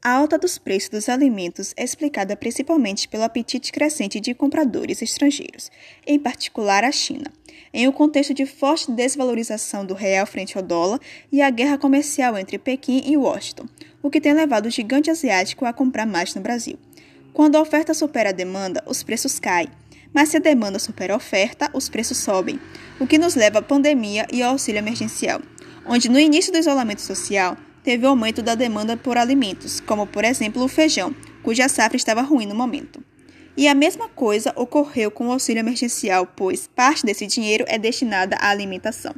A alta dos preços dos alimentos é explicada principalmente pelo apetite crescente de compradores estrangeiros, em particular a China, em um contexto de forte desvalorização do real frente ao dólar e a guerra comercial entre Pequim e Washington, o que tem levado o gigante asiático a comprar mais no Brasil. Quando a oferta supera a demanda, os preços caem, mas se a demanda supera a oferta, os preços sobem, o que nos leva à pandemia e ao auxílio emergencial, onde no início do isolamento social, teve o aumento da demanda por alimentos, como por exemplo o feijão, cuja safra estava ruim no momento. E a mesma coisa ocorreu com o auxílio emergencial, pois parte desse dinheiro é destinada à alimentação.